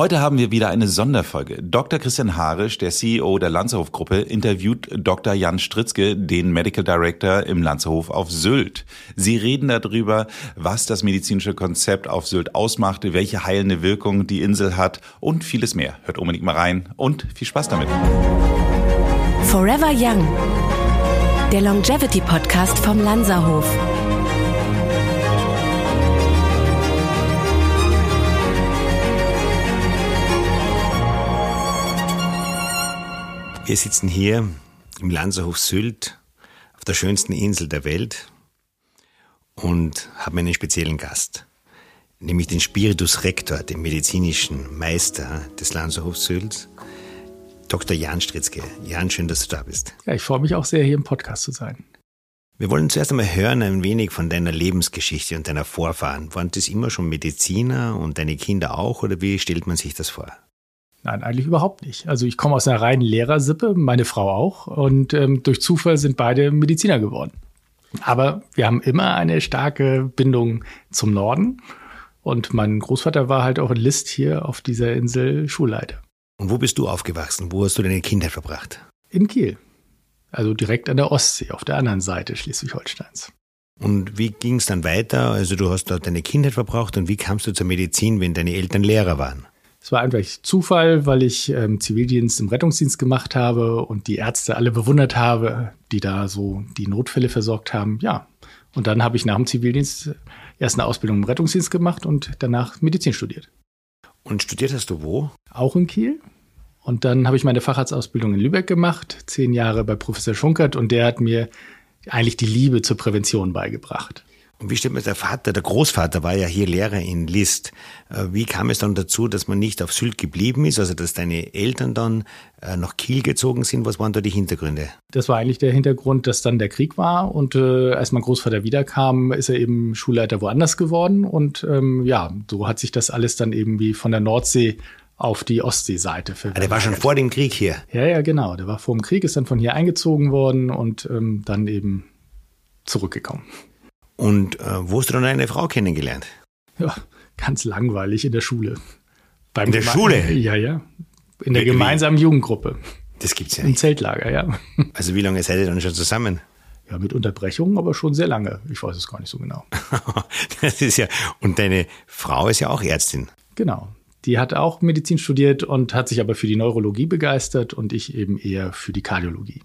Heute haben wir wieder eine Sonderfolge. Dr. Christian Harisch, der CEO der Lanzerhof-Gruppe, interviewt Dr. Jan Stritzke, den Medical Director im Lanzerhof auf Sylt. Sie reden darüber, was das medizinische Konzept auf Sylt ausmacht, welche heilende Wirkung die Insel hat und vieles mehr. Hört unbedingt mal rein und viel Spaß damit. Forever Young, der Longevity Podcast vom Lanzerhof. Wir sitzen hier im Lanzerhof Sylt auf der schönsten Insel der Welt und haben einen speziellen Gast, nämlich den Spiritus Rector, den medizinischen Meister des Lanzerhofs Sylt, Dr. Jan Stritzke. Jan, schön, dass du da bist. Ja, ich freue mich auch sehr, hier im Podcast zu sein. Wir wollen zuerst einmal hören ein wenig von deiner Lebensgeschichte und deiner Vorfahren. Waren das immer schon Mediziner und deine Kinder auch oder wie stellt man sich das vor? Nein, eigentlich überhaupt nicht. Also ich komme aus einer reinen Lehrersippe, meine Frau auch. Und ähm, durch Zufall sind beide Mediziner geworden. Aber wir haben immer eine starke Bindung zum Norden. Und mein Großvater war halt auch in List hier auf dieser Insel Schulleiter. Und wo bist du aufgewachsen? Wo hast du deine Kindheit verbracht? In Kiel. Also direkt an der Ostsee, auf der anderen Seite Schleswig-Holsteins. Und wie ging es dann weiter? Also du hast dort deine Kindheit verbracht und wie kamst du zur Medizin, wenn deine Eltern Lehrer waren? Es war einfach Zufall, weil ich ähm, Zivildienst im Rettungsdienst gemacht habe und die Ärzte alle bewundert habe, die da so die Notfälle versorgt haben. Ja. Und dann habe ich nach dem Zivildienst erst eine Ausbildung im Rettungsdienst gemacht und danach Medizin studiert. Und studiert hast du wo? Auch in Kiel. Und dann habe ich meine Facharztausbildung in Lübeck gemacht, zehn Jahre bei Professor Schunkert und der hat mir eigentlich die Liebe zur Prävention beigebracht. Und wie steht mir der Vater, der Großvater war ja hier Lehrer in List. Äh, wie kam es dann dazu, dass man nicht auf Sylt geblieben ist, also dass deine Eltern dann äh, nach Kiel gezogen sind? Was waren da die Hintergründe? Das war eigentlich der Hintergrund, dass dann der Krieg war und äh, als mein Großvater wiederkam, ist er eben Schulleiter woanders geworden und ähm, ja, so hat sich das alles dann eben wie von der Nordsee auf die Ostseeseite verwendet. Ah, der war schon vor dem Krieg hier? Ja, ja, genau. Der war vor dem Krieg, ist dann von hier eingezogen worden und ähm, dann eben zurückgekommen. Und äh, wo hast du dann eine Frau kennengelernt? Ja, ganz langweilig in der Schule. Beim in der Geme Schule? Ja, ja. In der wie, gemeinsamen wie? Jugendgruppe. Das gibt's ja nicht. Im Zeltlager, ja. Also wie lange seid ihr dann schon zusammen? Ja, mit Unterbrechungen, aber schon sehr lange. Ich weiß es gar nicht so genau. das ist ja, und deine Frau ist ja auch Ärztin. Genau. Die hat auch Medizin studiert und hat sich aber für die Neurologie begeistert und ich eben eher für die Kardiologie.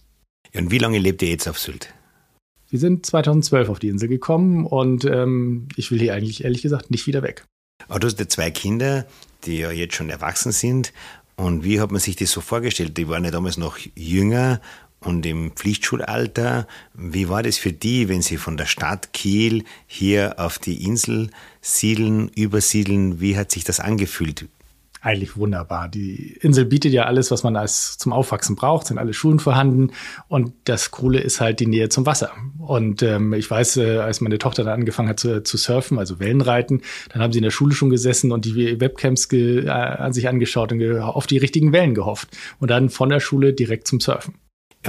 Ja, und wie lange lebt ihr jetzt auf Sylt? Wir sind 2012 auf die Insel gekommen und ähm, ich will hier eigentlich ehrlich gesagt nicht wieder weg. Aber du hast ja zwei Kinder, die ja jetzt schon erwachsen sind. Und wie hat man sich das so vorgestellt? Die waren ja damals noch jünger und im Pflichtschulalter. Wie war das für die, wenn sie von der Stadt Kiel hier auf die Insel siedeln, übersiedeln? Wie hat sich das angefühlt? Eigentlich wunderbar. Die Insel bietet ja alles, was man als zum Aufwachsen braucht, sind alle Schulen vorhanden und das Coole ist halt die Nähe zum Wasser. Und ähm, ich weiß, äh, als meine Tochter dann angefangen hat zu, zu surfen, also Wellenreiten, dann haben sie in der Schule schon gesessen und die Webcams ge, äh, an sich angeschaut und auf die richtigen Wellen gehofft und dann von der Schule direkt zum Surfen.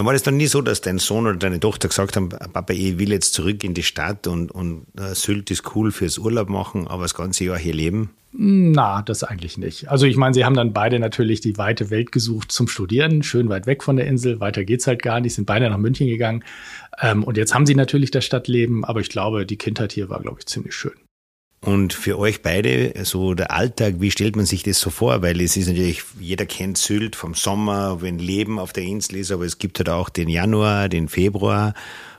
War das dann nie so, dass dein Sohn oder deine Tochter gesagt haben, Papa, ich will jetzt zurück in die Stadt und, und uh, Sylt ist cool fürs Urlaub machen, aber das ganze Jahr hier leben? Na, das eigentlich nicht. Also ich meine, sie haben dann beide natürlich die weite Welt gesucht zum Studieren, schön weit weg von der Insel. Weiter geht's halt gar nicht, sind beide nach München gegangen. Ähm, und jetzt haben sie natürlich das Stadtleben, aber ich glaube, die Kindheit hier war, glaube ich, ziemlich schön. Und für euch beide, so der Alltag, wie stellt man sich das so vor? Weil es ist natürlich, jeder kennt Sylt vom Sommer, wenn Leben auf der Insel ist, aber es gibt halt auch den Januar, den Februar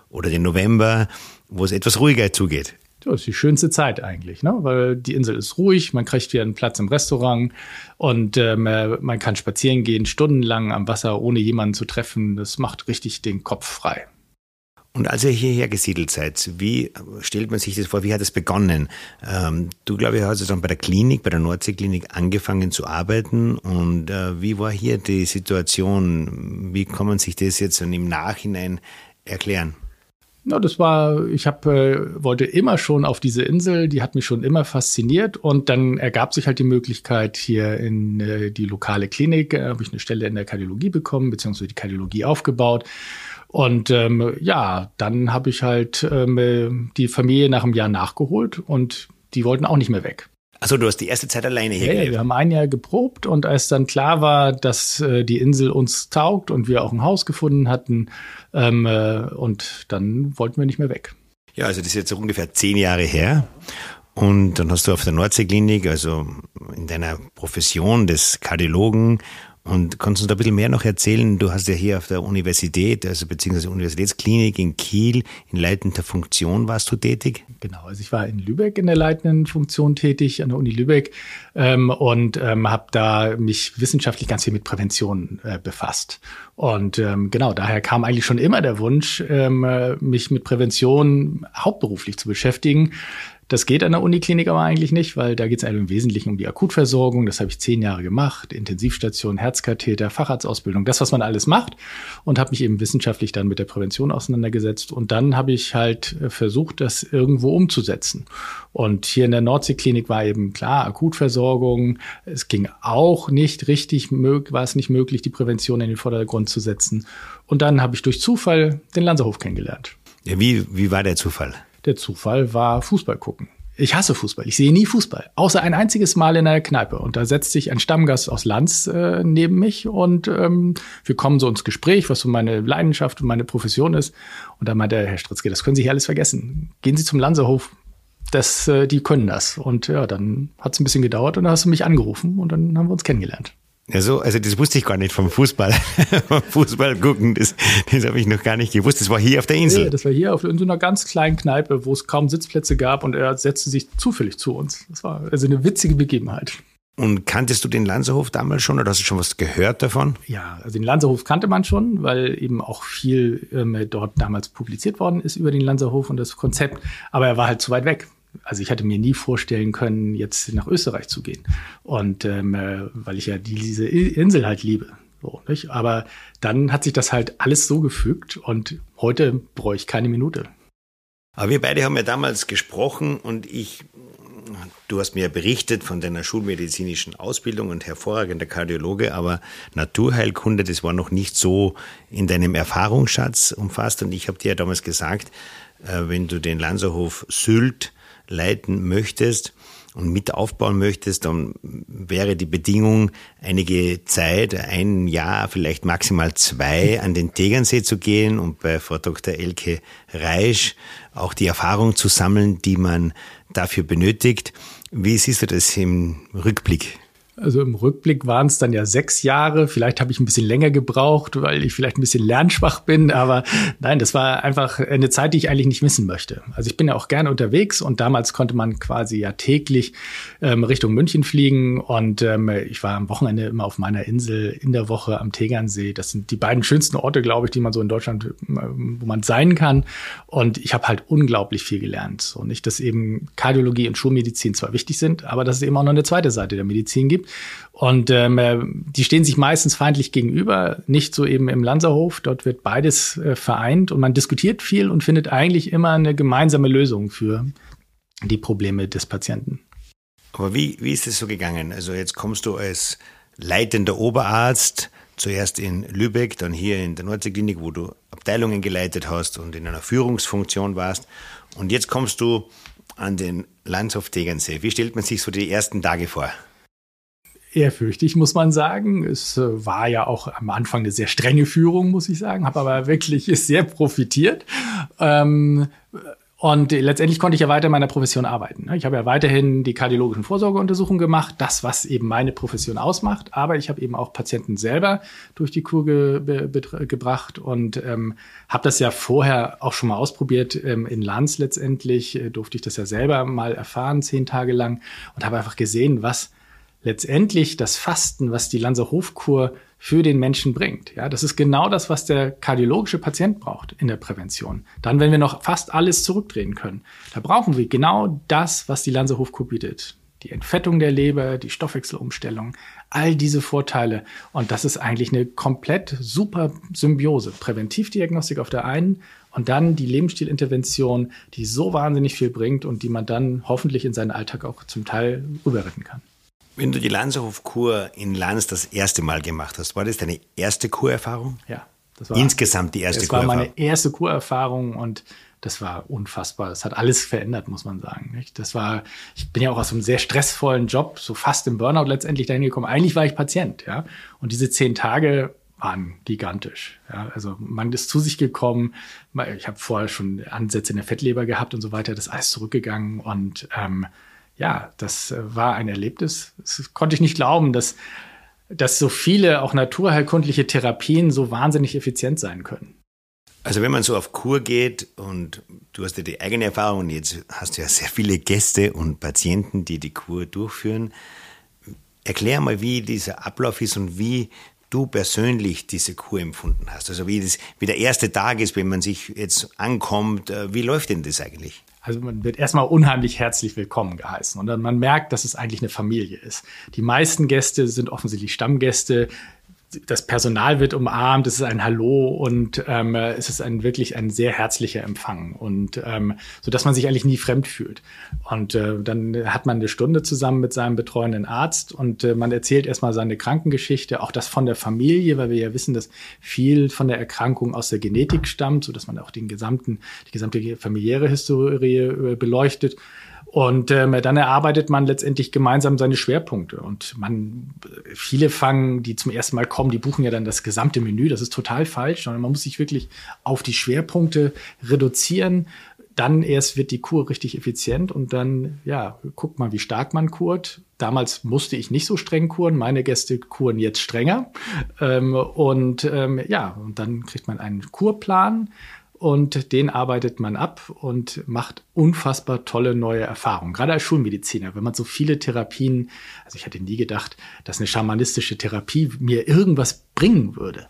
oder den November, wo es etwas ruhiger zugeht. Das ist die schönste Zeit eigentlich, ne? weil die Insel ist ruhig, man kriegt hier einen Platz im Restaurant und äh, man kann spazieren gehen, stundenlang am Wasser, ohne jemanden zu treffen. Das macht richtig den Kopf frei. Und als ihr hierher gesiedelt seid, wie stellt man sich das vor? Wie hat es begonnen? Ähm, du, glaube ich, hast dann bei der Klinik, bei der Nordseeklinik angefangen zu arbeiten. Und äh, wie war hier die Situation? Wie kann man sich das jetzt im Nachhinein erklären? Na, das war, ich hab, äh, wollte immer schon auf diese Insel, die hat mich schon immer fasziniert und dann ergab sich halt die Möglichkeit, hier in äh, die lokale Klinik, äh, habe ich eine Stelle in der Kardiologie bekommen, beziehungsweise die Kardiologie aufgebaut. Und ähm, ja, dann habe ich halt ähm, die Familie nach einem Jahr nachgeholt und die wollten auch nicht mehr weg. Also du hast die erste Zeit alleine hier Ja, wir haben ein Jahr geprobt und als dann klar war, dass äh, die Insel uns taugt und wir auch ein Haus gefunden hatten, ähm, äh, und dann wollten wir nicht mehr weg. Ja, also das ist jetzt ungefähr zehn Jahre her. Und dann hast du auf der Nordseeklinik, also in deiner Profession des Kardiologen, und kannst du uns da ein bisschen mehr noch erzählen? Du hast ja hier auf der Universität, also beziehungsweise Universitätsklinik in Kiel, in leitender Funktion warst du tätig? Genau, also ich war in Lübeck in der leitenden Funktion tätig, an der Uni Lübeck, ähm, und ähm, habe da mich wissenschaftlich ganz viel mit Prävention äh, befasst. Und ähm, genau, daher kam eigentlich schon immer der Wunsch, ähm, äh, mich mit Prävention hauptberuflich zu beschäftigen. Das geht an der Uniklinik aber eigentlich nicht, weil da geht es im Wesentlichen um die Akutversorgung. Das habe ich zehn Jahre gemacht. Intensivstation, Herzkatheter, Facharztausbildung, das, was man alles macht. Und habe mich eben wissenschaftlich dann mit der Prävention auseinandergesetzt. Und dann habe ich halt äh, versucht, das irgendwo umzusetzen. Und hier in der Nordseeklinik war eben klar, Akutversorgung. Es ging auch nicht richtig, war es nicht möglich, die Prävention in den Vordergrund zu setzen. Und dann habe ich durch Zufall den Lanzerhof kennengelernt. Ja, wie, wie war der Zufall? Der Zufall war Fußball gucken. Ich hasse Fußball. Ich sehe nie Fußball. Außer ein einziges Mal in einer Kneipe. Und da setzt sich ein Stammgast aus Lanz äh, neben mich und ähm, wir kommen so ins Gespräch, was so meine Leidenschaft und meine Profession ist. Und da meinte er, Herr Stritzke, das können Sie hier alles vergessen. Gehen Sie zum Lanzerhof. Das, äh, die können das. Und ja, dann hat es ein bisschen gedauert und dann hast du mich angerufen und dann haben wir uns kennengelernt. Ja, so, also das wusste ich gar nicht vom Fußball. vom Fußball gucken, das, das habe ich noch gar nicht gewusst. Das war hier auf der Nee, Insel. das war hier auf, in so einer ganz kleinen Kneipe, wo es kaum Sitzplätze gab und er setzte sich zufällig zu uns. Das war also eine witzige Begebenheit. Und kanntest du den Lanzerhof damals schon oder hast du schon was gehört davon? Ja, also den Lanzerhof kannte man schon, weil eben auch viel ähm, dort damals publiziert worden ist über den Lanzerhof und das Konzept. Aber er war halt zu weit weg. Also ich hatte mir nie vorstellen können, jetzt nach Österreich zu gehen. Und ähm, äh, weil ich ja diese Insel halt liebe. So? Aber dann hat sich das halt alles so gefügt und heute bräuchte ich keine Minute. Aber wir beide haben ja damals gesprochen und ich, du hast mir ja berichtet von deiner schulmedizinischen Ausbildung und hervorragender Kardiologe, aber Naturheilkunde, das war noch nicht so in deinem Erfahrungsschatz umfasst. Und ich habe dir ja damals gesagt, äh, wenn du den Lanzerhof Sylt leiten möchtest und mit aufbauen möchtest, dann wäre die Bedingung, einige Zeit, ein Jahr, vielleicht maximal zwei, an den Tegernsee zu gehen und bei Frau Dr. Elke Reisch auch die Erfahrung zu sammeln, die man dafür benötigt. Wie siehst du das im Rückblick? Also im Rückblick waren es dann ja sechs Jahre. Vielleicht habe ich ein bisschen länger gebraucht, weil ich vielleicht ein bisschen lernschwach bin. Aber nein, das war einfach eine Zeit, die ich eigentlich nicht missen möchte. Also ich bin ja auch gerne unterwegs und damals konnte man quasi ja täglich ähm, Richtung München fliegen. Und ähm, ich war am Wochenende immer auf meiner Insel in der Woche am Tegernsee. Das sind die beiden schönsten Orte, glaube ich, die man so in Deutschland, ähm, wo man sein kann. Und ich habe halt unglaublich viel gelernt. So nicht, dass eben Kardiologie und Schulmedizin zwar wichtig sind, aber dass es eben auch noch eine zweite Seite der Medizin gibt. Und ähm, äh, die stehen sich meistens feindlich gegenüber, nicht so eben im Lanzerhof. Dort wird beides äh, vereint und man diskutiert viel und findet eigentlich immer eine gemeinsame Lösung für die Probleme des Patienten. Aber wie, wie ist es so gegangen? Also jetzt kommst du als leitender Oberarzt zuerst in Lübeck, dann hier in der Nordseeklinik, wo du Abteilungen geleitet hast und in einer Führungsfunktion warst. Und jetzt kommst du an den Landshof Tegernsee. Wie stellt man sich so die ersten Tage vor? Ehrfürchtig, muss man sagen. Es äh, war ja auch am Anfang eine sehr strenge Führung, muss ich sagen, habe aber wirklich sehr profitiert. Ähm, und letztendlich konnte ich ja weiter in meiner Profession arbeiten. Ich habe ja weiterhin die kardiologischen Vorsorgeuntersuchungen gemacht, das, was eben meine Profession ausmacht. Aber ich habe eben auch Patienten selber durch die Kur ge gebracht und ähm, habe das ja vorher auch schon mal ausprobiert. Ähm, in Lanz letztendlich äh, durfte ich das ja selber mal erfahren, zehn Tage lang, und habe einfach gesehen, was letztendlich das Fasten, was die Lanzer Hofkur für den Menschen bringt. Ja, das ist genau das, was der kardiologische Patient braucht in der Prävention. Dann, wenn wir noch fast alles zurückdrehen können, da brauchen wir genau das, was die Lanzer Hofkur bietet. Die Entfettung der Leber, die Stoffwechselumstellung, all diese Vorteile. Und das ist eigentlich eine komplett super Symbiose. Präventivdiagnostik auf der einen und dann die Lebensstilintervention, die so wahnsinnig viel bringt und die man dann hoffentlich in seinen Alltag auch zum Teil rüber retten kann. Wenn du die Lanzerhof-Kur in Lanz das erste Mal gemacht hast, war das deine erste Kurerfahrung? Ja. Das war, Insgesamt die erste Kurerfahrung. Das war meine erste Kurerfahrung und das war unfassbar. Das hat alles verändert, muss man sagen. Das war, ich bin ja auch aus einem sehr stressvollen Job, so fast im Burnout letztendlich dahin gekommen. Eigentlich war ich Patient, ja. Und diese zehn Tage waren gigantisch. Ja, also man ist zu sich gekommen. Ich habe vorher schon Ansätze in der Fettleber gehabt und so weiter. Das ist alles zurückgegangen und ähm, ja, das äh, war ein Erlebnis. Das konnte ich nicht glauben, dass, dass so viele auch naturheilkundliche Therapien so wahnsinnig effizient sein können. Also wenn man so auf Kur geht und du hast ja die eigene Erfahrung und jetzt hast du ja sehr viele Gäste und Patienten, die die Kur durchführen. Erklär mal, wie dieser Ablauf ist und wie du persönlich diese Kur empfunden hast? Also wie, das, wie der erste Tag ist, wenn man sich jetzt ankommt. Äh, wie läuft denn das eigentlich? Also man wird erstmal unheimlich herzlich willkommen geheißen und dann man merkt, dass es eigentlich eine Familie ist. Die meisten Gäste sind offensichtlich Stammgäste, das Personal wird umarmt, es ist ein Hallo und ähm, es ist ein wirklich ein sehr herzlicher Empfang und ähm, so dass man sich eigentlich nie fremd fühlt. Und äh, dann hat man eine Stunde zusammen mit seinem betreuenden Arzt und äh, man erzählt erstmal seine Krankengeschichte, auch das von der Familie, weil wir ja wissen, dass viel von der Erkrankung aus der Genetik stammt, so dass man auch den gesamten die gesamte familiäre Historie äh, beleuchtet. Und ähm, dann erarbeitet man letztendlich gemeinsam seine Schwerpunkte. Und man, viele fangen, die zum ersten Mal kommen, die buchen ja dann das gesamte Menü. Das ist total falsch, sondern man muss sich wirklich auf die Schwerpunkte reduzieren. Dann erst wird die Kur richtig effizient und dann, ja, guckt mal, wie stark man kurt. Damals musste ich nicht so streng kuren. Meine Gäste kuren jetzt strenger. Ähm, und ähm, ja, und dann kriegt man einen Kurplan und den arbeitet man ab und macht unfassbar tolle neue Erfahrungen. Gerade als Schulmediziner, wenn man so viele Therapien, also ich hätte nie gedacht, dass eine schamanistische Therapie mir irgendwas bringen würde.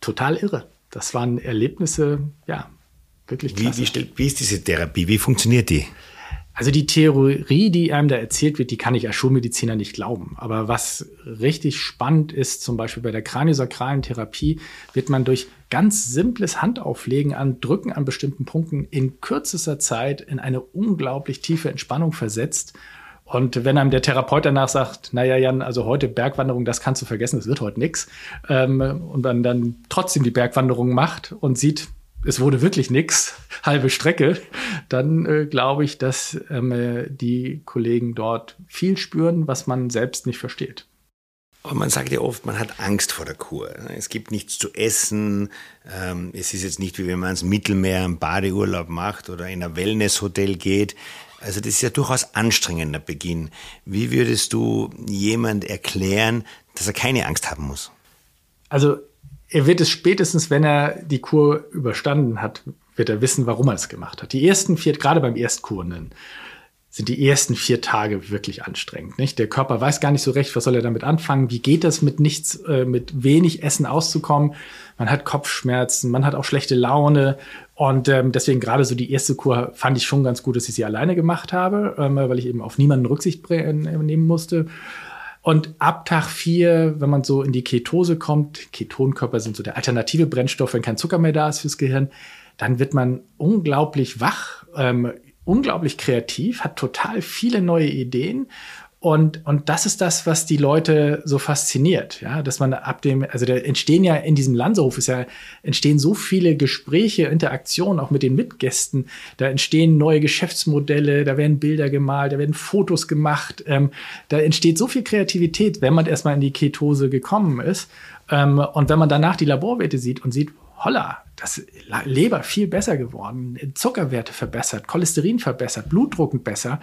Total irre. Das waren Erlebnisse, ja, wirklich klasse. Wie, wie, wie ist diese Therapie? Wie funktioniert die? Also die Theorie, die einem da erzählt wird, die kann ich als Schulmediziner nicht glauben. Aber was richtig spannend ist, zum Beispiel bei der kraniosakralen Therapie, wird man durch ganz simples Handauflegen an Drücken an bestimmten Punkten in kürzester Zeit in eine unglaublich tiefe Entspannung versetzt. Und wenn einem der Therapeut danach sagt, naja, Jan, also heute Bergwanderung, das kannst du vergessen, das wird heute nix, ähm, und man dann trotzdem die Bergwanderung macht und sieht, es wurde wirklich nichts, halbe Strecke, dann äh, glaube ich, dass ähm, äh, die Kollegen dort viel spüren, was man selbst nicht versteht. Aber man sagt ja oft, man hat Angst vor der Kur. Es gibt nichts zu essen. Ähm, es ist jetzt nicht wie wenn man ins Mittelmeer einen Badeurlaub macht oder in ein Wellnesshotel geht. Also das ist ja durchaus anstrengender Beginn. Wie würdest du jemand erklären, dass er keine Angst haben muss? Also er wird es spätestens, wenn er die Kur überstanden hat, wird er wissen, warum er es gemacht hat. Die ersten vier, gerade beim Erstkurenden, sind die ersten vier Tage wirklich anstrengend. Nicht? Der Körper weiß gar nicht so recht, was soll er damit anfangen. Wie geht das mit nichts, äh, mit wenig Essen auszukommen? Man hat Kopfschmerzen, man hat auch schlechte Laune. Und ähm, deswegen gerade so die erste Kur fand ich schon ganz gut, dass ich sie alleine gemacht habe, ähm, weil ich eben auf niemanden Rücksicht nehmen musste. Und ab Tag vier, wenn man so in die Ketose kommt, Ketonkörper sind so der alternative Brennstoff, wenn kein Zucker mehr da ist fürs Gehirn, dann wird man unglaublich wach, ähm, unglaublich kreativ, hat total viele neue Ideen und, und das ist das, was die Leute so fasziniert, ja, dass man ab dem, also da entstehen ja in diesem Landshof ist ja, entstehen so viele Gespräche, Interaktionen auch mit den Mitgästen, da entstehen neue Geschäftsmodelle, da werden Bilder gemalt, da werden Fotos gemacht, ähm, da entsteht so viel Kreativität, wenn man erstmal in die Ketose gekommen ist. Ähm, und wenn man danach die Laborwerte sieht und sieht, holla, das Leber viel besser geworden, Zuckerwerte verbessert, Cholesterin verbessert, Blutdruck besser,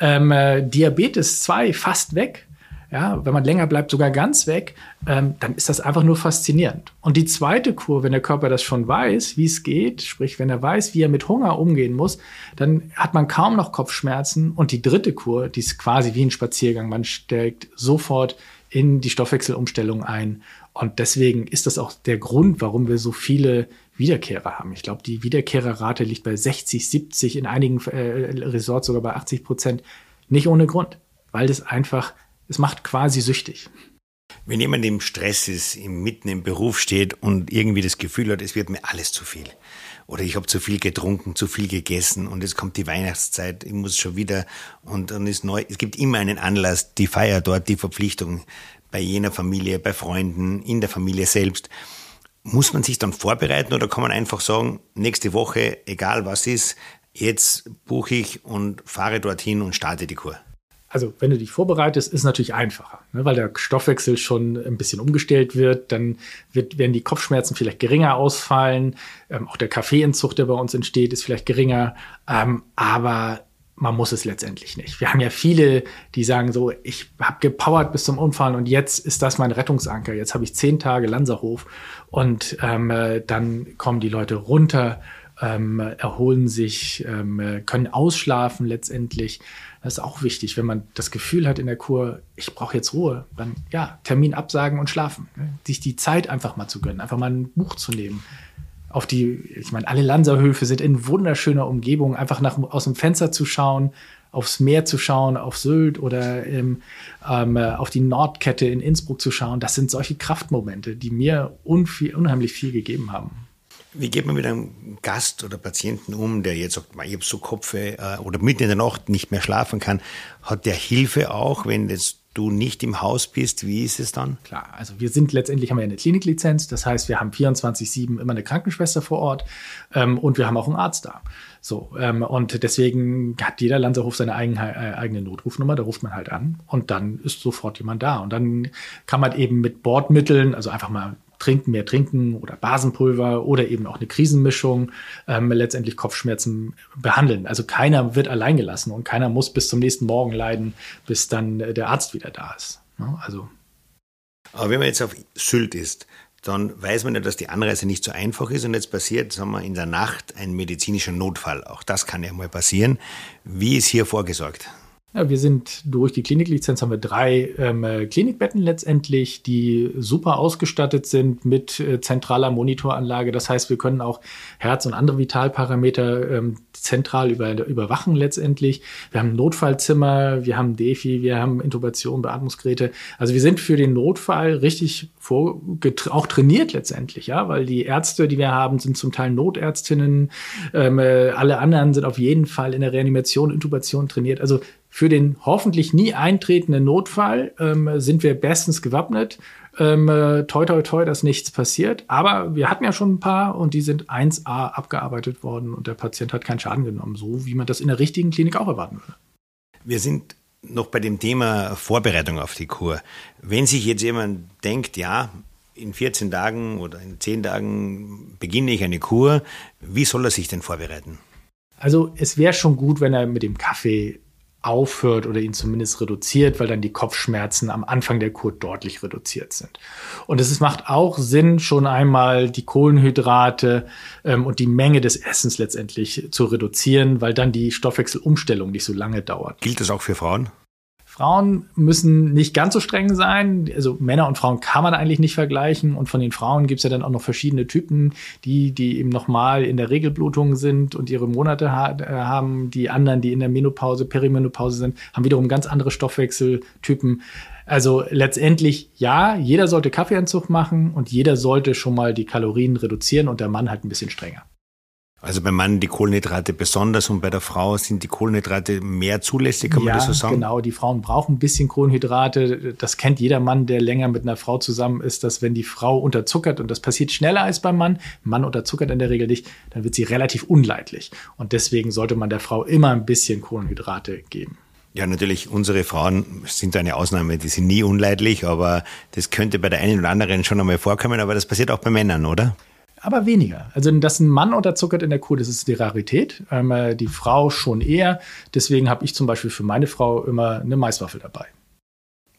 ähm, äh, Diabetes 2 fast weg, ja, wenn man länger bleibt, sogar ganz weg, ähm, dann ist das einfach nur faszinierend. Und die zweite Kur, wenn der Körper das schon weiß, wie es geht, sprich, wenn er weiß, wie er mit Hunger umgehen muss, dann hat man kaum noch Kopfschmerzen. Und die dritte Kur, die ist quasi wie ein Spaziergang. Man steigt sofort in die Stoffwechselumstellung ein. Und deswegen ist das auch der Grund, warum wir so viele Wiederkehrer haben. Ich glaube, die Wiederkehrerrate liegt bei 60, 70, in einigen äh, Resorts sogar bei 80 Prozent. Nicht ohne Grund, weil das einfach, es macht quasi süchtig. Wenn jemand im Stress ist, mitten im Beruf steht und irgendwie das Gefühl hat, es wird mir alles zu viel. Oder ich habe zu viel getrunken, zu viel gegessen und jetzt kommt die Weihnachtszeit, ich muss schon wieder und dann ist neu. Es gibt immer einen Anlass, die Feier dort, die Verpflichtung bei jener Familie, bei Freunden, in der Familie selbst. Muss man sich dann vorbereiten oder kann man einfach sagen, nächste Woche, egal was ist, jetzt buche ich und fahre dorthin und starte die Kur? Also, wenn du dich vorbereitest, ist es natürlich einfacher, ne, weil der Stoffwechsel schon ein bisschen umgestellt wird. Dann wird, werden die Kopfschmerzen vielleicht geringer ausfallen. Ähm, auch der Kaffeeentzug, der bei uns entsteht, ist vielleicht geringer. Ähm, aber man muss es letztendlich nicht. Wir haben ja viele, die sagen so, ich habe gepowert bis zum Unfall und jetzt ist das mein Rettungsanker. Jetzt habe ich zehn Tage Lanzerhof und ähm, äh, dann kommen die Leute runter, ähm, erholen sich, ähm, können ausschlafen letztendlich. Das ist auch wichtig, wenn man das Gefühl hat in der Kur, ich brauche jetzt Ruhe, dann ja, Termin absagen und schlafen. Ne? Sich die Zeit einfach mal zu gönnen, einfach mal ein Buch zu nehmen. Auf die, ich meine, alle Lanzerhöfe sind in wunderschöner Umgebung, einfach nach, aus dem Fenster zu schauen, aufs Meer zu schauen, auf Sylt oder ähm, ähm, auf die Nordkette in Innsbruck zu schauen. Das sind solche Kraftmomente, die mir unheimlich viel gegeben haben. Wie geht man mit einem Gast oder Patienten um, der jetzt sagt, ich habe so Kopfe äh, oder mitten in der Nacht nicht mehr schlafen kann? Hat der Hilfe auch, wenn jetzt du nicht im Haus bist? Wie ist es dann? Klar, also wir sind letztendlich haben wir eine Kliniklizenz, das heißt, wir haben 24/7 immer eine Krankenschwester vor Ort ähm, und wir haben auch einen Arzt da. So ähm, und deswegen hat jeder Lanzerhof seine eigen, äh, eigene Notrufnummer, da ruft man halt an und dann ist sofort jemand da und dann kann man eben mit Bordmitteln, also einfach mal trinken, mehr trinken oder Basenpulver oder eben auch eine Krisenmischung ähm, letztendlich Kopfschmerzen behandeln. Also keiner wird allein gelassen und keiner muss bis zum nächsten Morgen leiden, bis dann äh, der Arzt wieder da ist. Ja, also. Aber wenn man jetzt auf Sylt ist, dann weiß man ja, dass die Anreise nicht so einfach ist und jetzt passiert, sagen wir, in der Nacht ein medizinischer Notfall. Auch das kann ja mal passieren. Wie ist hier vorgesorgt? Ja, wir sind durch die Kliniklizenz haben wir drei ähm, Klinikbetten letztendlich, die super ausgestattet sind mit äh, zentraler Monitoranlage. Das heißt, wir können auch Herz und andere Vitalparameter ähm, zentral über, überwachen letztendlich. Wir haben Notfallzimmer, wir haben Defi, wir haben Intubation, Beatmungsgeräte. Also wir sind für den Notfall richtig vor, auch trainiert letztendlich, ja, weil die Ärzte, die wir haben, sind zum Teil Notärztinnen. Ähm, äh, alle anderen sind auf jeden Fall in der Reanimation, Intubation trainiert. Also für den hoffentlich nie eintretenden Notfall ähm, sind wir bestens gewappnet. Ähm, äh, toi, toi, toi, dass nichts passiert. Aber wir hatten ja schon ein paar und die sind 1A abgearbeitet worden und der Patient hat keinen Schaden genommen, so wie man das in der richtigen Klinik auch erwarten würde. Wir sind noch bei dem Thema Vorbereitung auf die Kur. Wenn sich jetzt jemand denkt, ja, in 14 Tagen oder in 10 Tagen beginne ich eine Kur, wie soll er sich denn vorbereiten? Also es wäre schon gut, wenn er mit dem Kaffee aufhört oder ihn zumindest reduziert, weil dann die Kopfschmerzen am Anfang der Kur deutlich reduziert sind. Und es macht auch Sinn, schon einmal die Kohlenhydrate ähm, und die Menge des Essens letztendlich zu reduzieren, weil dann die Stoffwechselumstellung nicht so lange dauert. Gilt das auch für Frauen? Frauen müssen nicht ganz so streng sein. Also Männer und Frauen kann man eigentlich nicht vergleichen. Und von den Frauen gibt es ja dann auch noch verschiedene Typen, die, die eben nochmal in der Regelblutung sind und ihre Monate ha äh, haben. Die anderen, die in der Menopause, Perimenopause sind, haben wiederum ganz andere Stoffwechseltypen. Also letztendlich, ja, jeder sollte Kaffeeentzug machen und jeder sollte schon mal die Kalorien reduzieren und der Mann halt ein bisschen strenger. Also beim Mann die Kohlenhydrate besonders und bei der Frau sind die Kohlenhydrate mehr zulässig, kann ja, man das so sagen? Genau, die Frauen brauchen ein bisschen Kohlenhydrate. Das kennt jeder Mann, der länger mit einer Frau zusammen ist, dass wenn die Frau unterzuckert, und das passiert schneller als beim Mann, Mann unterzuckert in der Regel nicht, dann wird sie relativ unleidlich. Und deswegen sollte man der Frau immer ein bisschen Kohlenhydrate geben. Ja, natürlich, unsere Frauen sind eine Ausnahme, die sind nie unleidlich, aber das könnte bei der einen oder anderen schon einmal vorkommen, aber das passiert auch bei Männern, oder? Aber weniger. Also, dass ein Mann unterzuckert in der Kuh, das ist die Rarität. Ähm, äh, die Frau schon eher. Deswegen habe ich zum Beispiel für meine Frau immer eine Maiswaffel dabei.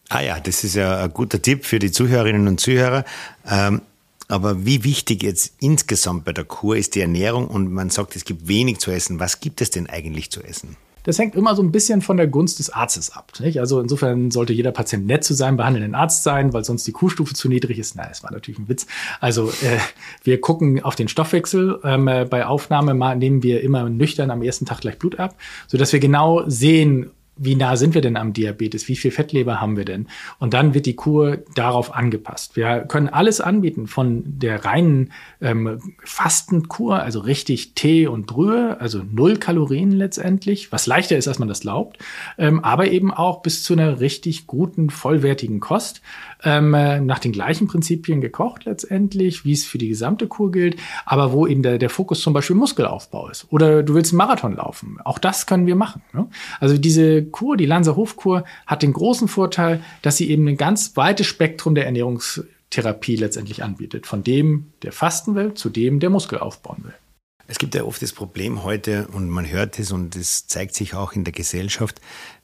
Ah ja, das ist ja ein guter Tipp für die Zuhörerinnen und Zuhörer. Ähm, aber wie wichtig jetzt insgesamt bei der Kur ist die Ernährung und man sagt, es gibt wenig zu essen. Was gibt es denn eigentlich zu essen? Das hängt immer so ein bisschen von der Gunst des Arztes ab. Nicht? Also insofern sollte jeder Patient nett zu seinem behandelnden Arzt sein, weil sonst die Q-Stufe zu niedrig ist. Na, das war natürlich ein Witz. Also äh, wir gucken auf den Stoffwechsel. Ähm, äh, bei Aufnahme nehmen wir immer nüchtern am ersten Tag gleich Blut ab, sodass wir genau sehen, wie nah sind wir denn am Diabetes? Wie viel Fettleber haben wir denn? Und dann wird die Kur darauf angepasst. Wir können alles anbieten von der reinen ähm, Fastenkur, also richtig Tee und Brühe, also null Kalorien letztendlich, was leichter ist, als man das glaubt, ähm, aber eben auch bis zu einer richtig guten, vollwertigen Kost. Ähm, äh, nach den gleichen Prinzipien gekocht letztendlich, wie es für die gesamte Kur gilt, aber wo eben der, der Fokus zum Beispiel Muskelaufbau ist. Oder du willst einen Marathon laufen. Auch das können wir machen. Ne? Also diese Kur, die Lanser Hofkur, hat den großen Vorteil, dass sie eben ein ganz weites Spektrum der Ernährungstherapie letztendlich anbietet. Von dem, der fasten will, zu dem, der Muskel aufbauen will. Es gibt ja oft das Problem heute, und man hört es, und es zeigt sich auch in der Gesellschaft,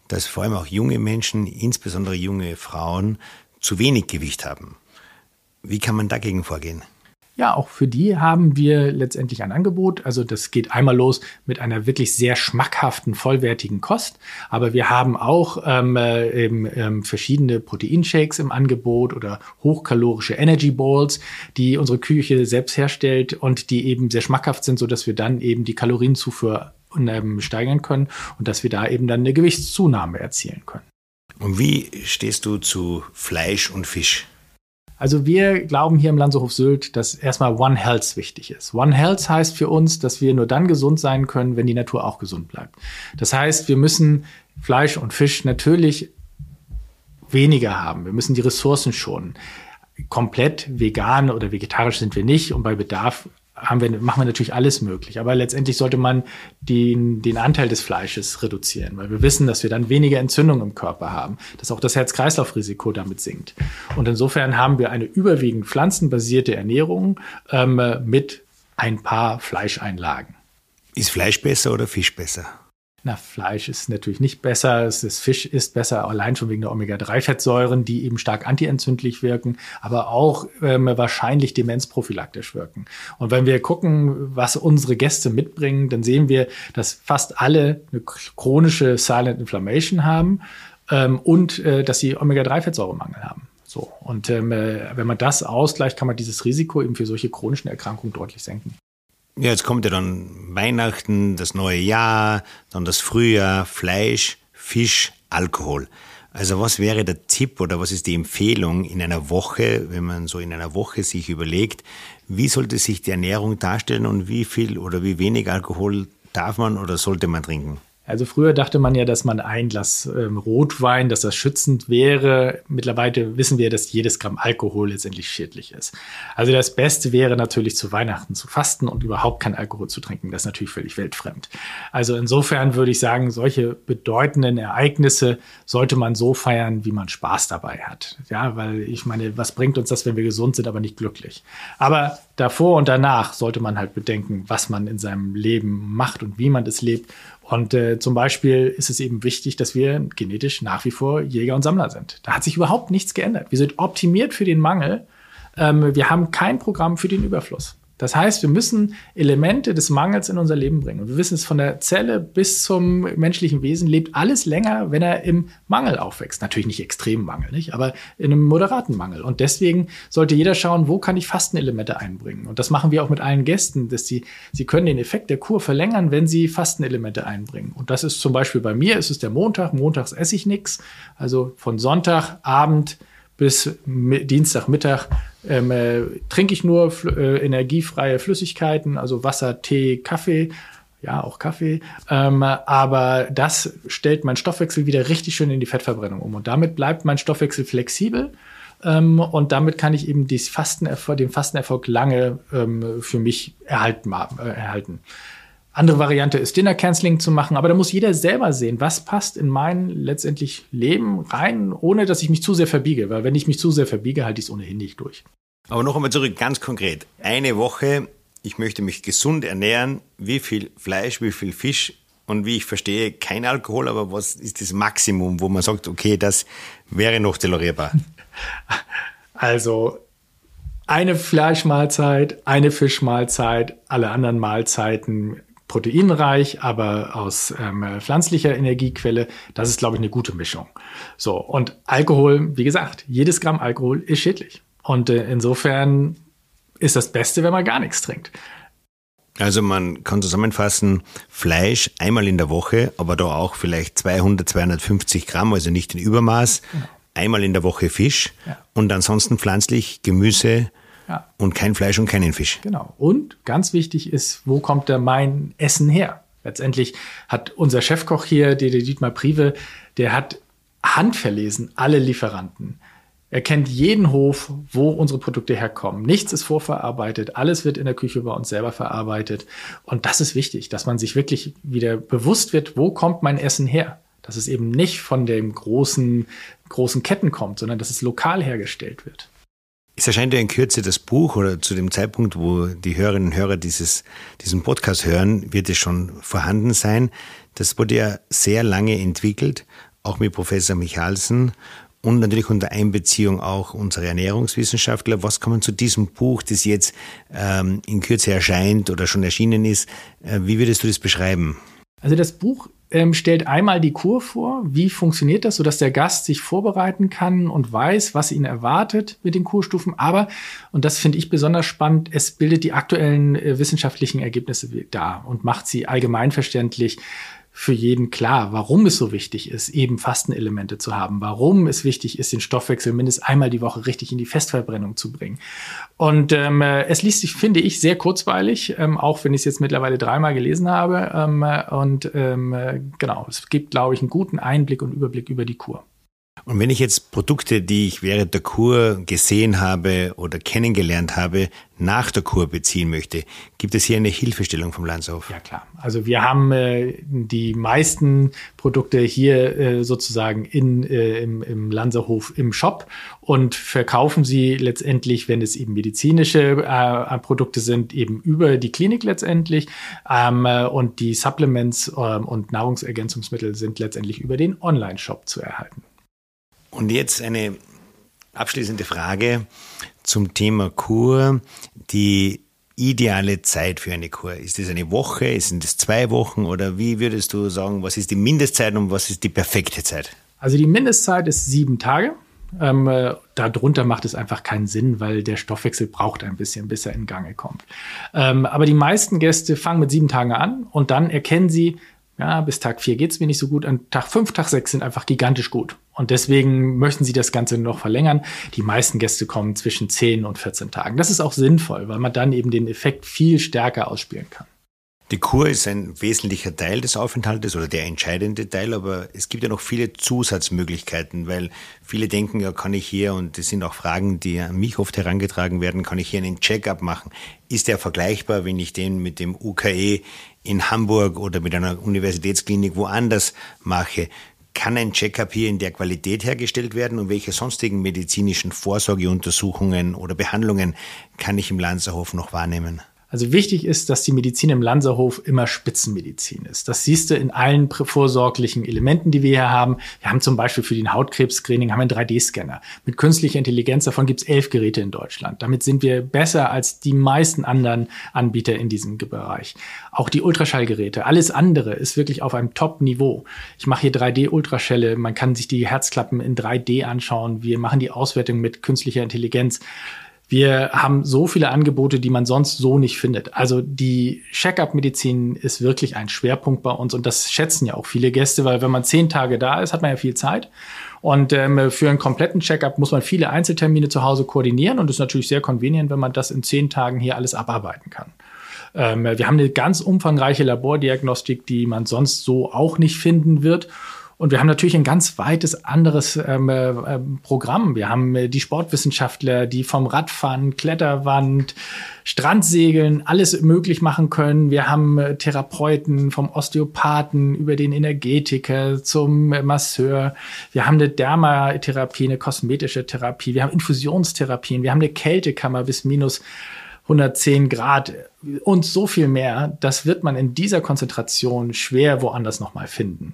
dass vor allem auch junge Menschen, insbesondere junge Frauen, zu wenig Gewicht haben. Wie kann man dagegen vorgehen? Ja, auch für die haben wir letztendlich ein Angebot. Also das geht einmal los mit einer wirklich sehr schmackhaften, vollwertigen Kost. Aber wir haben auch ähm, äh, eben, ähm, verschiedene Proteinshakes im Angebot oder hochkalorische Energy Balls, die unsere Küche selbst herstellt und die eben sehr schmackhaft sind, so dass wir dann eben die Kalorienzufuhr ähm, steigern können und dass wir da eben dann eine Gewichtszunahme erzielen können. Und wie stehst du zu Fleisch und Fisch? Also wir glauben hier im Landshof Sylt, dass erstmal One Health wichtig ist. One Health heißt für uns, dass wir nur dann gesund sein können, wenn die Natur auch gesund bleibt. Das heißt, wir müssen Fleisch und Fisch natürlich weniger haben. Wir müssen die Ressourcen schonen. Komplett vegan oder vegetarisch sind wir nicht und bei Bedarf haben wir, machen wir natürlich alles möglich. Aber letztendlich sollte man den, den Anteil des Fleisches reduzieren, weil wir wissen, dass wir dann weniger Entzündung im Körper haben, dass auch das Herz-Kreislauf-Risiko damit sinkt. Und insofern haben wir eine überwiegend pflanzenbasierte Ernährung ähm, mit ein paar Fleischeinlagen. Ist Fleisch besser oder Fisch besser? Na, Fleisch ist natürlich nicht besser, es ist Fisch ist besser, allein schon wegen der Omega-3-Fettsäuren, die eben stark antientzündlich wirken, aber auch ähm, wahrscheinlich demenzprophylaktisch wirken. Und wenn wir gucken, was unsere Gäste mitbringen, dann sehen wir, dass fast alle eine chronische Silent Inflammation haben ähm, und äh, dass sie Omega-3-Fettsäuremangel haben. So. Und ähm, äh, wenn man das ausgleicht, kann man dieses Risiko eben für solche chronischen Erkrankungen deutlich senken. Ja, jetzt kommt ja dann Weihnachten, das neue Jahr, dann das Frühjahr, Fleisch, Fisch, Alkohol. Also was wäre der Tipp oder was ist die Empfehlung in einer Woche, wenn man so in einer Woche sich überlegt, wie sollte sich die Ernährung darstellen und wie viel oder wie wenig Alkohol darf man oder sollte man trinken? Also früher dachte man ja, dass man ein Glas ähm, Rotwein, dass das schützend wäre. Mittlerweile wissen wir, dass jedes Gramm Alkohol letztendlich schädlich ist. Also das Beste wäre natürlich zu Weihnachten zu fasten und überhaupt kein Alkohol zu trinken. Das ist natürlich völlig weltfremd. Also insofern würde ich sagen, solche bedeutenden Ereignisse sollte man so feiern, wie man Spaß dabei hat. Ja, weil ich meine, was bringt uns das, wenn wir gesund sind, aber nicht glücklich? Aber davor und danach sollte man halt bedenken, was man in seinem Leben macht und wie man es lebt und äh, zum Beispiel ist es eben wichtig, dass wir genetisch nach wie vor Jäger und Sammler sind. Da hat sich überhaupt nichts geändert. Wir sind optimiert für den Mangel. Ähm, wir haben kein Programm für den Überfluss. Das heißt, wir müssen Elemente des Mangels in unser Leben bringen. Und wir wissen es von der Zelle bis zum menschlichen Wesen lebt alles länger, wenn er im Mangel aufwächst. Natürlich nicht extremen Mangel, nicht, aber in einem moderaten Mangel. Und deswegen sollte jeder schauen, wo kann ich Fastenelemente einbringen. Und das machen wir auch mit allen Gästen, dass sie, sie können den Effekt der Kur verlängern, wenn sie Fastenelemente einbringen. Und das ist zum Beispiel bei mir, ist es der Montag. Montags esse ich nichts. Also von Sonntagabend bis Dienstagmittag ähm, äh, trinke ich nur äh, energiefreie Flüssigkeiten, also Wasser, Tee, Kaffee. Ja, auch Kaffee. Ähm, aber das stellt mein Stoffwechsel wieder richtig schön in die Fettverbrennung um. Und damit bleibt mein Stoffwechsel flexibel. Ähm, und damit kann ich eben Fastenerfolg, den Fastenerfolg lange ähm, für mich erhalten. Äh, erhalten. Andere Variante ist Dinner Canceling zu machen, aber da muss jeder selber sehen, was passt in mein letztendlich Leben rein, ohne dass ich mich zu sehr verbiege, weil wenn ich mich zu sehr verbiege, halte ich es ohnehin nicht durch. Aber noch einmal zurück, ganz konkret. Eine Woche, ich möchte mich gesund ernähren, wie viel Fleisch, wie viel Fisch und wie ich verstehe, kein Alkohol, aber was ist das Maximum, wo man sagt, okay, das wäre noch tolerierbar? Also eine Fleischmahlzeit, eine Fischmahlzeit, alle anderen Mahlzeiten proteinreich, aber aus ähm, pflanzlicher Energiequelle. Das ist, glaube ich, eine gute Mischung. So, und Alkohol, wie gesagt, jedes Gramm Alkohol ist schädlich. Und äh, insofern ist das Beste, wenn man gar nichts trinkt. Also man kann zusammenfassen, Fleisch einmal in der Woche, aber da auch vielleicht 200, 250 Gramm, also nicht in Übermaß. Einmal in der Woche Fisch ja. und ansonsten pflanzlich Gemüse, ja. Und kein Fleisch und keinen Fisch. Genau. Und ganz wichtig ist, wo kommt da mein Essen her? Letztendlich hat unser Chefkoch hier, der Dietmar Prive, der hat handverlesen alle Lieferanten. Er kennt jeden Hof, wo unsere Produkte herkommen. Nichts ist vorverarbeitet, alles wird in der Küche bei uns selber verarbeitet. Und das ist wichtig, dass man sich wirklich wieder bewusst wird, wo kommt mein Essen her? Dass es eben nicht von den großen, großen Ketten kommt, sondern dass es lokal hergestellt wird. Es erscheint ja in Kürze das Buch oder zu dem Zeitpunkt, wo die Hörerinnen und Hörer dieses, diesen Podcast hören, wird es schon vorhanden sein. Das wurde ja sehr lange entwickelt, auch mit Professor Michalsen und natürlich unter Einbeziehung auch unserer Ernährungswissenschaftler. Was kann man zu diesem Buch, das jetzt ähm, in Kürze erscheint oder schon erschienen ist, äh, wie würdest du das beschreiben? Also das Buch ähm, stellt einmal die Kur vor, wie funktioniert das, sodass der Gast sich vorbereiten kann und weiß, was ihn erwartet mit den Kurstufen. Aber, und das finde ich besonders spannend, es bildet die aktuellen äh, wissenschaftlichen Ergebnisse dar und macht sie allgemeinverständlich für jeden klar, warum es so wichtig ist, eben Fastenelemente zu haben, warum es wichtig ist, den Stoffwechsel mindestens einmal die Woche richtig in die Festverbrennung zu bringen. Und ähm, äh, es liest sich, finde ich, sehr kurzweilig, ähm, auch wenn ich es jetzt mittlerweile dreimal gelesen habe. Ähm, äh, und ähm, äh, genau, es gibt, glaube ich, einen guten Einblick und Überblick über die Kur. Und wenn ich jetzt Produkte, die ich während der Kur gesehen habe oder kennengelernt habe, nach der Kur beziehen möchte, gibt es hier eine Hilfestellung vom Landshof? Ja klar. Also wir haben äh, die meisten Produkte hier äh, sozusagen in, äh, im, im Lanserhof im Shop und verkaufen sie letztendlich, wenn es eben medizinische äh, Produkte sind, eben über die Klinik letztendlich. Ähm, äh, und die Supplements ähm, und Nahrungsergänzungsmittel sind letztendlich über den Online-Shop zu erhalten. Und jetzt eine abschließende Frage zum Thema Kur. Die ideale Zeit für eine Kur? Ist das eine Woche? Sind das zwei Wochen? Oder wie würdest du sagen, was ist die Mindestzeit und was ist die perfekte Zeit? Also die Mindestzeit ist sieben Tage. Ähm, äh, darunter macht es einfach keinen Sinn, weil der Stoffwechsel braucht ein bisschen, bis er in Gange kommt. Ähm, aber die meisten Gäste fangen mit sieben Tagen an und dann erkennen sie, ja, bis Tag 4 geht's mir nicht so gut. An Tag 5, Tag 6 sind einfach gigantisch gut. Und deswegen möchten sie das Ganze noch verlängern. Die meisten Gäste kommen zwischen 10 und 14 Tagen. Das ist auch sinnvoll, weil man dann eben den Effekt viel stärker ausspielen kann. Die Kur ist ein wesentlicher Teil des Aufenthaltes oder der entscheidende Teil, aber es gibt ja noch viele Zusatzmöglichkeiten, weil viele denken, ja, kann ich hier, und das sind auch Fragen, die an mich oft herangetragen werden, kann ich hier einen Check-up machen? Ist der vergleichbar, wenn ich den mit dem UKE in Hamburg oder mit einer Universitätsklinik woanders mache? Kann ein Check-up hier in der Qualität hergestellt werden und welche sonstigen medizinischen Vorsorgeuntersuchungen oder Behandlungen kann ich im Lanzerhof noch wahrnehmen? Also wichtig ist, dass die Medizin im Lanzerhof immer Spitzenmedizin ist. Das siehst du in allen vorsorglichen Elementen, die wir hier haben. Wir haben zum Beispiel für den Hautkrebs-Screening einen 3D-Scanner. Mit künstlicher Intelligenz, davon gibt es elf Geräte in Deutschland. Damit sind wir besser als die meisten anderen Anbieter in diesem Bereich. Auch die Ultraschallgeräte, alles andere ist wirklich auf einem Top-Niveau. Ich mache hier 3D-Ultraschelle, man kann sich die Herzklappen in 3D anschauen. Wir machen die Auswertung mit künstlicher Intelligenz. Wir haben so viele Angebote, die man sonst so nicht findet. Also die Check-up-Medizin ist wirklich ein Schwerpunkt bei uns und das schätzen ja auch viele Gäste, weil wenn man zehn Tage da ist, hat man ja viel Zeit. Und ähm, für einen kompletten Check-up muss man viele Einzeltermine zu Hause koordinieren und ist natürlich sehr convenient, wenn man das in zehn Tagen hier alles abarbeiten kann. Ähm, wir haben eine ganz umfangreiche Labordiagnostik, die man sonst so auch nicht finden wird. Und wir haben natürlich ein ganz weites anderes ähm, äh, ähm, Programm. Wir haben äh, die Sportwissenschaftler, die vom Radfahren, Kletterwand, Strandsegeln alles möglich machen können. Wir haben äh, Therapeuten vom Osteopathen über den Energetiker zum äh, Masseur. Wir haben eine Dermatherapie, eine kosmetische Therapie. Wir haben Infusionstherapien. Wir haben eine Kältekammer bis minus 110 Grad und so viel mehr. Das wird man in dieser Konzentration schwer woanders nochmal finden.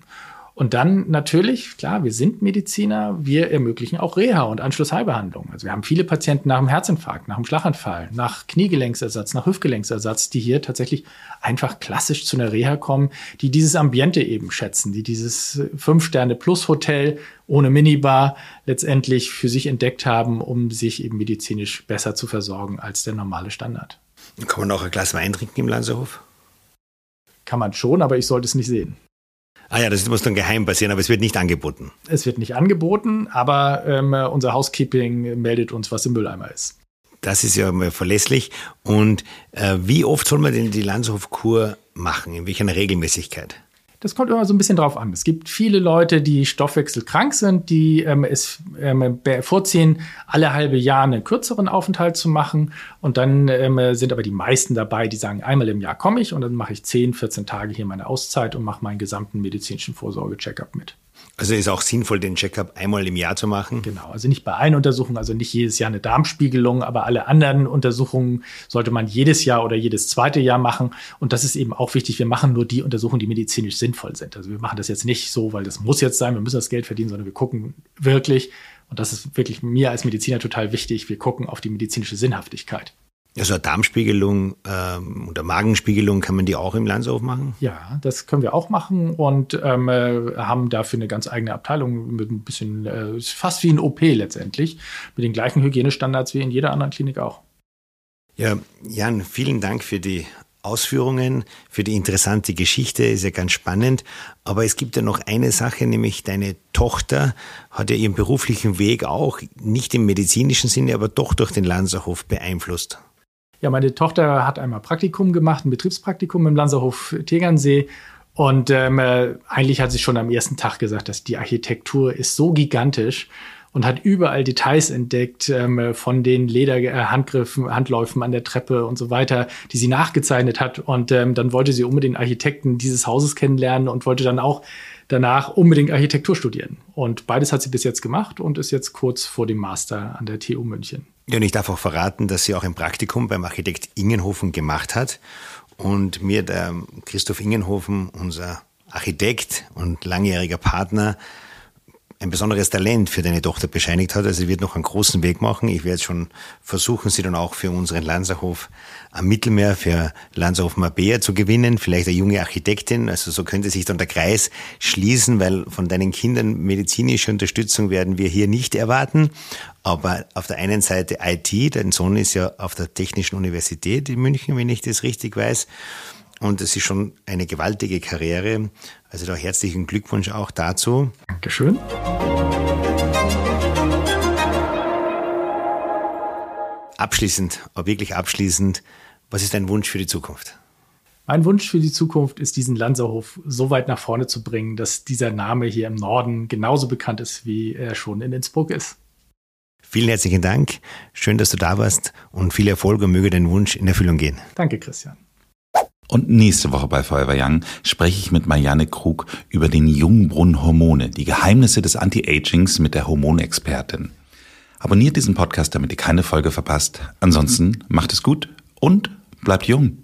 Und dann natürlich, klar, wir sind Mediziner, wir ermöglichen auch Reha und Anschlussheilbehandlung. Also wir haben viele Patienten nach dem Herzinfarkt, nach dem Schlaganfall, nach Kniegelenksersatz, nach Hüftgelenksersatz, die hier tatsächlich einfach klassisch zu einer Reha kommen, die dieses Ambiente eben schätzen, die dieses Fünf-Sterne-Plus-Hotel ohne Minibar letztendlich für sich entdeckt haben, um sich eben medizinisch besser zu versorgen als der normale Standard. Kann man auch ein Glas Wein trinken im Lanzerhof? Kann man schon, aber ich sollte es nicht sehen. Ah ja, das muss dann geheim passieren, aber es wird nicht angeboten. Es wird nicht angeboten, aber ähm, unser Housekeeping meldet uns, was im Mülleimer ist. Das ist ja mal verlässlich. Und äh, wie oft soll man denn die Landshofkur machen? In welcher Regelmäßigkeit? Das kommt immer so ein bisschen drauf an. Es gibt viele Leute, die stoffwechselkrank sind, die ähm, es ähm, vorziehen, alle halbe Jahr einen kürzeren Aufenthalt zu machen. Und dann ähm, sind aber die meisten dabei, die sagen, einmal im Jahr komme ich und dann mache ich 10, 14 Tage hier meine Auszeit und mache meinen gesamten medizinischen Vorsorge-Checkup mit. Also ist auch sinnvoll, den Checkup einmal im Jahr zu machen? Genau, also nicht bei allen Untersuchungen, also nicht jedes Jahr eine Darmspiegelung, aber alle anderen Untersuchungen sollte man jedes Jahr oder jedes zweite Jahr machen. Und das ist eben auch wichtig, wir machen nur die Untersuchungen, die medizinisch sinnvoll sind. Also wir machen das jetzt nicht so, weil das muss jetzt sein, wir müssen das Geld verdienen, sondern wir gucken wirklich, und das ist wirklich mir als Mediziner total wichtig, wir gucken auf die medizinische Sinnhaftigkeit. Also eine Darmspiegelung ähm, oder Magenspiegelung, kann man die auch im Landshof machen? Ja, das können wir auch machen und ähm, äh, haben dafür eine ganz eigene Abteilung mit ein bisschen, äh, fast wie ein OP letztendlich, mit den gleichen Hygienestandards wie in jeder anderen Klinik auch. Ja, Jan, vielen Dank für die Ausführungen, für die interessante Geschichte, ist ja ganz spannend. Aber es gibt ja noch eine Sache, nämlich deine Tochter hat ja ihren beruflichen Weg auch nicht im medizinischen Sinne, aber doch durch den Lanzerhof beeinflusst. Ja, meine Tochter hat einmal Praktikum gemacht, ein Betriebspraktikum im Lanzerhof Tegernsee. Und ähm, äh, eigentlich hat sie schon am ersten Tag gesagt, dass die Architektur ist so gigantisch und hat überall Details entdeckt ähm, von den Lederhandgriffen, äh, Handläufen an der Treppe und so weiter, die sie nachgezeichnet hat. Und ähm, dann wollte sie unbedingt Architekten dieses Hauses kennenlernen und wollte dann auch danach unbedingt Architektur studieren. Und beides hat sie bis jetzt gemacht und ist jetzt kurz vor dem Master an der TU München. Ja, und ich darf auch verraten, dass sie auch ein Praktikum beim Architekt Ingenhofen gemacht hat. Und mir der Christoph Ingenhofen, unser Architekt und langjähriger Partner, ein besonderes Talent für deine Tochter bescheinigt hat. Also sie wird noch einen großen Weg machen. Ich werde schon versuchen, sie dann auch für unseren Lanzerhof am Mittelmeer, für Lanzerhof Mabea zu gewinnen. Vielleicht eine junge Architektin. Also so könnte sich dann der Kreis schließen, weil von deinen Kindern medizinische Unterstützung werden wir hier nicht erwarten. Aber auf der einen Seite IT, dein Sohn ist ja auf der Technischen Universität in München, wenn ich das richtig weiß. Und es ist schon eine gewaltige Karriere. Also da herzlichen Glückwunsch auch dazu. Dankeschön. Abschließend, aber wirklich abschließend, was ist dein Wunsch für die Zukunft? Mein Wunsch für die Zukunft ist, diesen Lanzerhof so weit nach vorne zu bringen, dass dieser Name hier im Norden genauso bekannt ist, wie er schon in Innsbruck ist. Vielen herzlichen Dank. Schön, dass du da warst und viel Erfolg und möge dein Wunsch in Erfüllung gehen. Danke, Christian. Und nächste Woche bei Forever Young spreche ich mit Marianne Krug über den Jungbrunnen Hormone, die Geheimnisse des Anti-Agings mit der Hormonexpertin. Abonniert diesen Podcast, damit ihr keine Folge verpasst. Ansonsten macht es gut und bleibt jung.